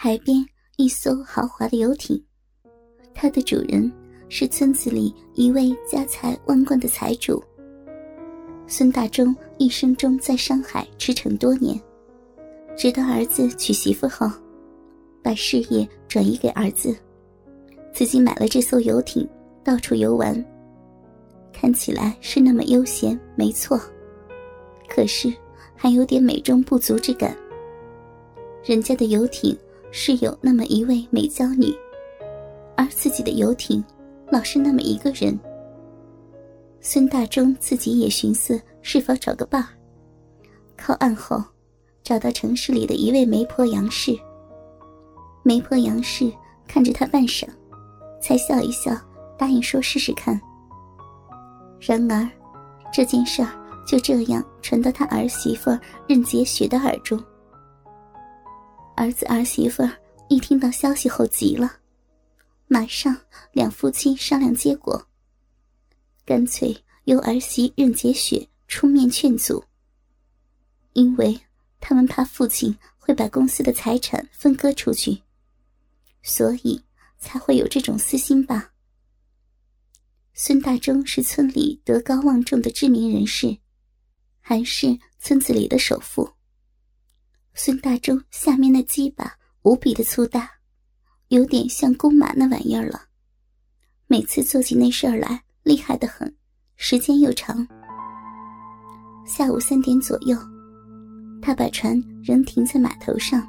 海边一艘豪华的游艇，它的主人是村子里一位家财万贯的财主。孙大忠一生中在上海驰骋多年，直到儿子娶媳妇后，把事业转移给儿子，自己买了这艘游艇，到处游玩。看起来是那么悠闲，没错，可是还有点美中不足之感。人家的游艇是有那么一位美娇女，而自己的游艇老是那么一个人。孙大忠自己也寻思是否找个伴儿，靠岸后找到城市里的一位媒婆杨氏。媒婆杨氏看着他半晌，才笑一笑，答应说试试看。然而，这件事儿就这样传到他儿媳妇任洁雪的耳中。儿子儿媳妇一听到消息后急了，马上两夫妻商量结果，干脆由儿媳任洁雪出面劝阻。因为他们怕父亲会把公司的财产分割出去，所以才会有这种私心吧。孙大忠是村里德高望重的知名人士，还是村子里的首富。孙大忠下面那鸡巴无比的粗大，有点像公马那玩意儿了。每次做起那事儿来，厉害的很，时间又长。下午三点左右，他把船仍停在码头上，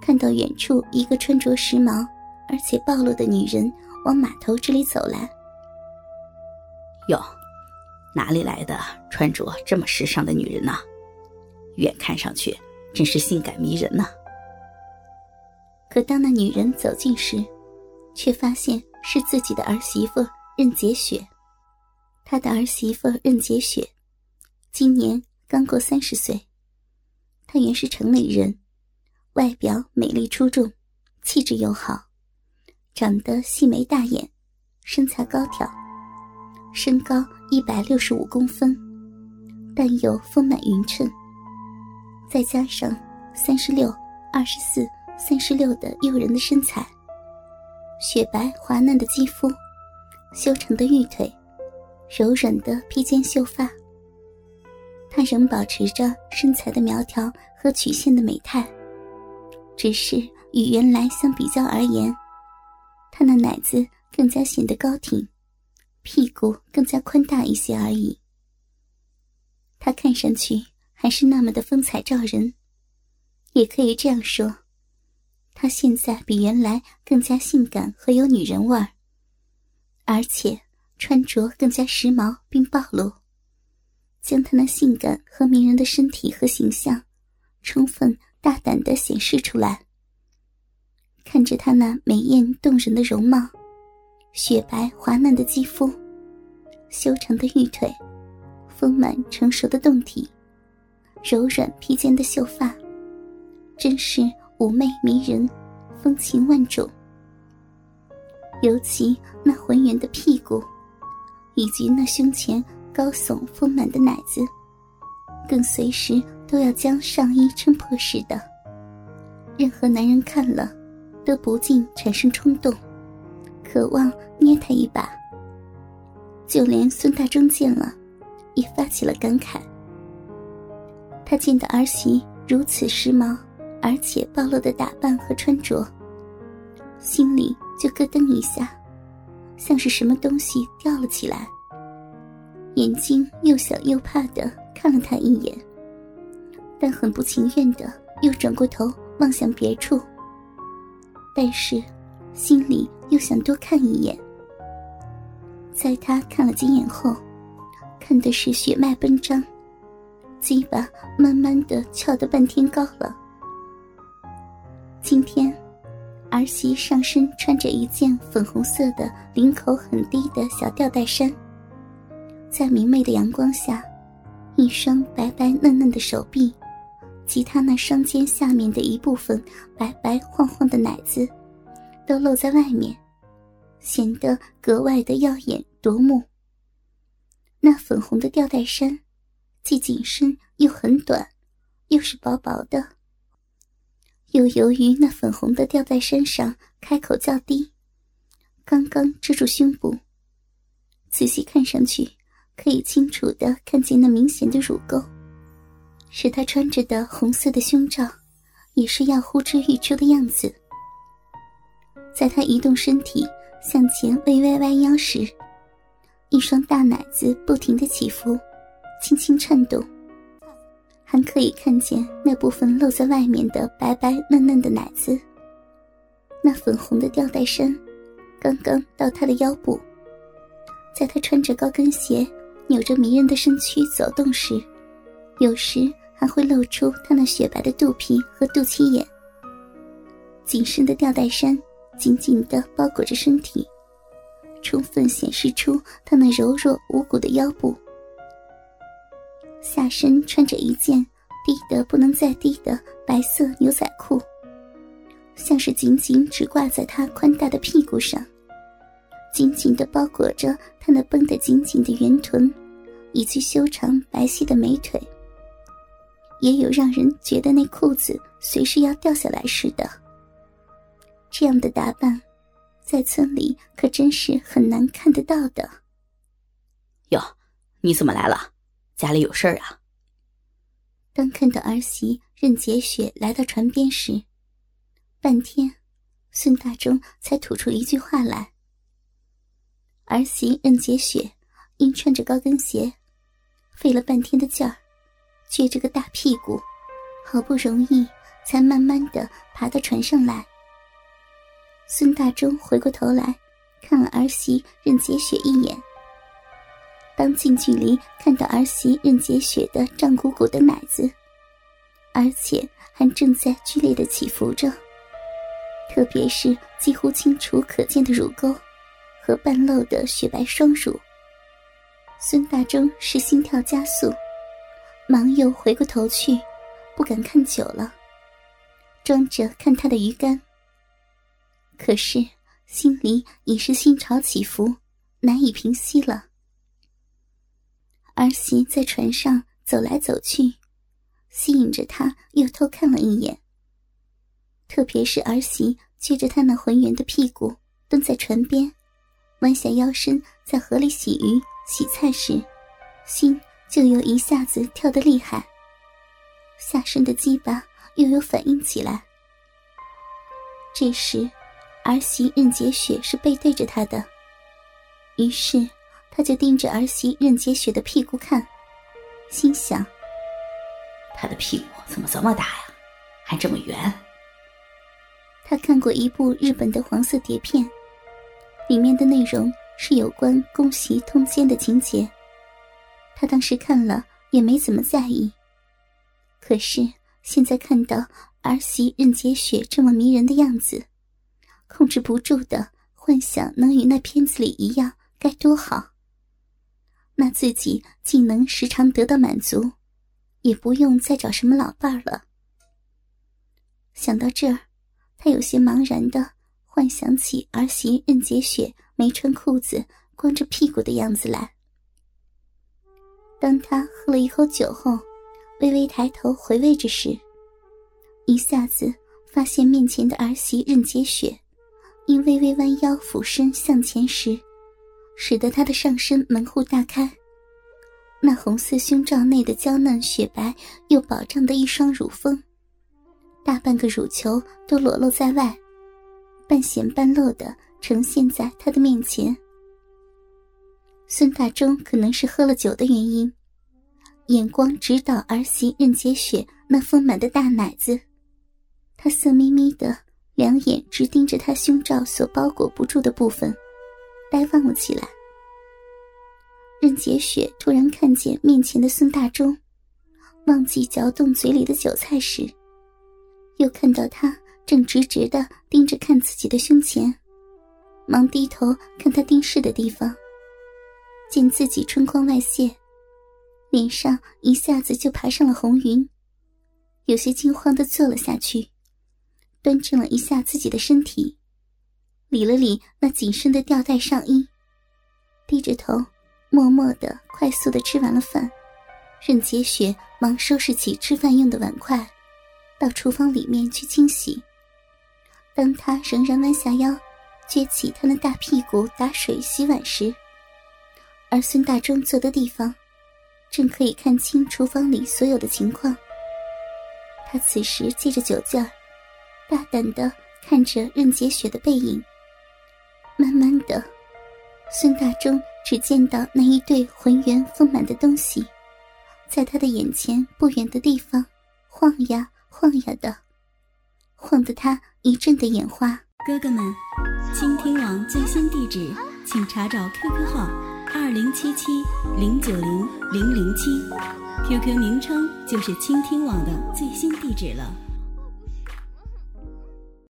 看到远处一个穿着时髦而且暴露的女人往码头这里走来。哟，哪里来的穿着这么时尚的女人呢？远看上去。真是性感迷人呐！可当那女人走近时，却发现是自己的儿媳妇任洁雪。她的儿媳妇任洁雪，今年刚过三十岁。她原是城里人，外表美丽出众，气质又好，长得细眉大眼，身材高挑，身高一百六十五公分，但又丰满匀称。再加上三十六、二十四、三十六的诱人的身材，雪白滑嫩的肌肤，修长的玉腿，柔软的披肩秀发，她仍保持着身材的苗条和曲线的美态，只是与原来相比较而言，她那奶子更加显得高挺，屁股更加宽大一些而已。她看上去。还是那么的风采照人，也可以这样说，她现在比原来更加性感和有女人味儿，而且穿着更加时髦并暴露，将她那性感和迷人的身体和形象，充分大胆的显示出来。看着她那美艳动人的容貌，雪白滑嫩的肌肤，修长的玉腿，丰满成熟的胴体。柔软披肩的秀发，真是妩媚迷人，风情万种。尤其那浑圆的屁股，以及那胸前高耸丰满的奶子，更随时都要将上衣撑破似的。任何男人看了，都不禁产生冲动，渴望捏他一把。就连孙大忠见了，也发起了感慨。他见到儿媳如此时髦，而且暴露的打扮和穿着，心里就咯噔一下，像是什么东西掉了起来。眼睛又想又怕的看了他一眼，但很不情愿的又转过头望向别处。但是，心里又想多看一眼。在他看了几眼后，看的是血脉奔张。鸡巴慢慢的翘得半天高了。今天，儿媳上身穿着一件粉红色的、领口很低的小吊带衫，在明媚的阳光下，一双白白嫩嫩的手臂，及她那双肩下面的一部分白白晃晃的奶子，都露在外面，显得格外的耀眼夺目。那粉红的吊带衫。既紧身又很短，又是薄薄的，又由于那粉红的吊带衫上开口较低，刚刚遮住胸部，仔细看上去可以清楚的看见那明显的乳沟，使她穿着的红色的胸罩也是要呼之欲出的样子。在她移动身体向前微微弯腰时，一双大奶子不停的起伏，轻轻颤动。还可以看见那部分露在外面的白白嫩嫩的奶子。那粉红的吊带衫，刚刚到她的腰部。在她穿着高跟鞋、扭着迷人的身躯走动时，有时还会露出她那雪白的肚皮和肚脐眼。紧身的吊带衫紧紧地包裹着身体，充分显示出她那柔弱无骨的腰部。下身穿着一件低得不能再低的白色牛仔裤，像是紧紧只挂在他宽大的屁股上，紧紧的包裹着他那绷得紧紧的圆臀，以及修长白皙的美腿。也有让人觉得那裤子随时要掉下来似的。这样的打扮，在村里可真是很难看得到的。哟，你怎么来了？家里有事儿啊！当看到儿媳任洁雪来到船边时，半天，孙大忠才吐出一句话来。儿媳任洁雪因穿着高跟鞋，费了半天的劲儿，撅着个大屁股，好不容易才慢慢的爬到船上来。孙大忠回过头来，看了儿媳任洁雪一眼。当近距离看到儿媳任洁雪的胀鼓鼓的奶子，而且还正在剧烈的起伏着，特别是几乎清楚可见的乳沟和半露的雪白双乳，孙大忠是心跳加速，忙又回过头去，不敢看久了，装着看他的鱼竿。可是心里已是心潮起伏，难以平息了。儿媳在船上走来走去，吸引着他，又偷看了一眼。特别是儿媳撅着他那浑圆的屁股蹲在船边，弯下腰身在河里洗鱼、洗菜时，心就又一下子跳得厉害，下身的鸡巴又有反应起来。这时，儿媳任洁雪是背对着他的，于是。他就盯着儿媳任洁雪的屁股看，心想：“她的屁股怎么这么大呀，还这么圆？”他看过一部日本的黄色碟片，里面的内容是有关宫袭通奸的情节。他当时看了也没怎么在意，可是现在看到儿媳任洁雪这么迷人的样子，控制不住的幻想能与那片子里一样，该多好。那自己既能时常得到满足，也不用再找什么老伴儿了。想到这儿，他有些茫然的幻想起儿媳任洁雪没穿裤子、光着屁股的样子来。当他喝了一口酒后，微微抬头回味着时，一下子发现面前的儿媳任洁雪，因微微弯腰俯身向前时。使得她的上身门户大开，那红色胸罩内的娇嫩雪白又饱胀的一双乳峰，大半个乳球都裸露在外，半显半露的呈现在他的面前。孙大忠可能是喝了酒的原因，眼光直捣儿媳任洁雪那丰满的大奶子，他色眯眯的两眼直盯着她胸罩所包裹不住的部分。呆望了起来。任洁雪突然看见面前的孙大忠，忘记嚼动嘴里的韭菜时，又看到他正直直的盯着看自己的胸前，忙低头看他盯视的地方，见自己春光外泄，脸上一下子就爬上了红云，有些惊慌的坐了下去，端正了一下自己的身体。理了理那紧身的吊带上衣，低着头，默默的、快速的吃完了饭。任洁雪忙收拾起吃饭用的碗筷，到厨房里面去清洗。当他仍然弯下腰，撅起他那大屁股打水洗碗时，而孙大忠坐的地方，正可以看清厨房里所有的情况。他此时借着酒劲儿，大胆的看着任洁雪的背影。慢慢的，孙大忠只见到那一对浑圆丰满的东西，在他的眼前不远的地方晃呀晃呀的，晃得他一阵的眼花。哥哥们，倾听网最新地址，请查找 QQ 号二零七七零九零零零七，QQ 名称就是倾听网的最新地址了。